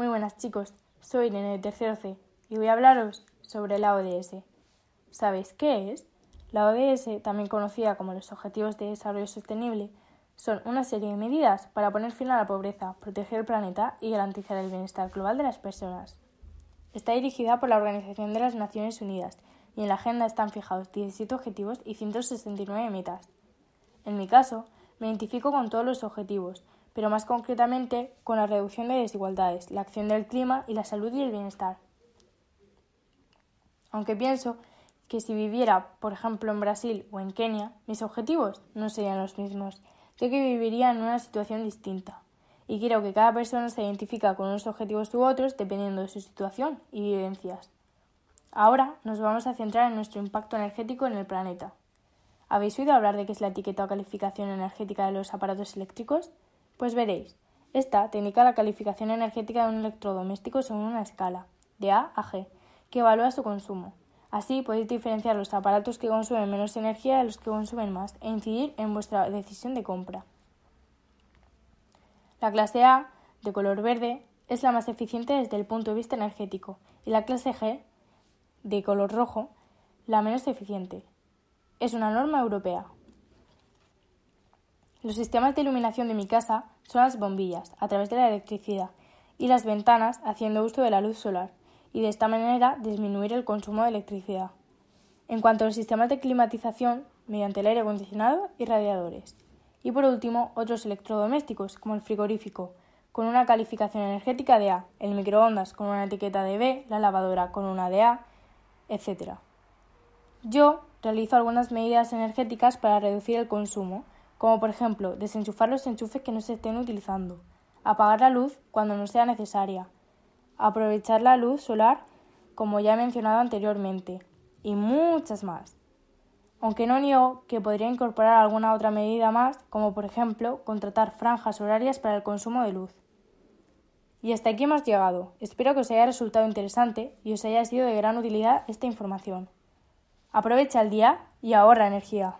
Muy buenas chicos, soy Irene de Tercero C y voy a hablaros sobre la ODS. ¿Sabéis qué es? La ODS, también conocida como los Objetivos de Desarrollo Sostenible, son una serie de medidas para poner fin a la pobreza, proteger el planeta y garantizar el bienestar global de las personas. Está dirigida por la Organización de las Naciones Unidas y en la agenda están fijados 17 objetivos y 169 metas. En mi caso, me identifico con todos los objetivos, pero más concretamente con la reducción de desigualdades, la acción del clima y la salud y el bienestar. Aunque pienso que si viviera, por ejemplo, en Brasil o en Kenia, mis objetivos no serían los mismos, ya que viviría en una situación distinta. Y creo que cada persona se identifica con unos objetivos u otros dependiendo de su situación y vivencias. Ahora nos vamos a centrar en nuestro impacto energético en el planeta. ¿Habéis oído hablar de qué es la etiqueta o calificación energética de los aparatos eléctricos? Pues veréis, esta te indica la calificación energética de un electrodoméstico según una escala, de A a G, que evalúa su consumo. Así podéis diferenciar los aparatos que consumen menos energía de los que consumen más e incidir en vuestra decisión de compra. La clase A, de color verde, es la más eficiente desde el punto de vista energético y la clase G, de color rojo, la menos eficiente. Es una norma europea. Los sistemas de iluminación de mi casa son las bombillas, a través de la electricidad, y las ventanas, haciendo uso de la luz solar, y de esta manera disminuir el consumo de electricidad. En cuanto a los sistemas de climatización, mediante el aire acondicionado y radiadores. Y por último, otros electrodomésticos, como el frigorífico, con una calificación energética de A, el microondas con una etiqueta de B, la lavadora con una de A, etc. Yo realizo algunas medidas energéticas para reducir el consumo, como por ejemplo desenchufar los enchufes que no se estén utilizando, apagar la luz cuando no sea necesaria, aprovechar la luz solar como ya he mencionado anteriormente, y muchas más. Aunque no niego que podría incorporar alguna otra medida más, como por ejemplo contratar franjas horarias para el consumo de luz. Y hasta aquí hemos llegado. Espero que os haya resultado interesante y os haya sido de gran utilidad esta información. Aprovecha el día y ahorra energía.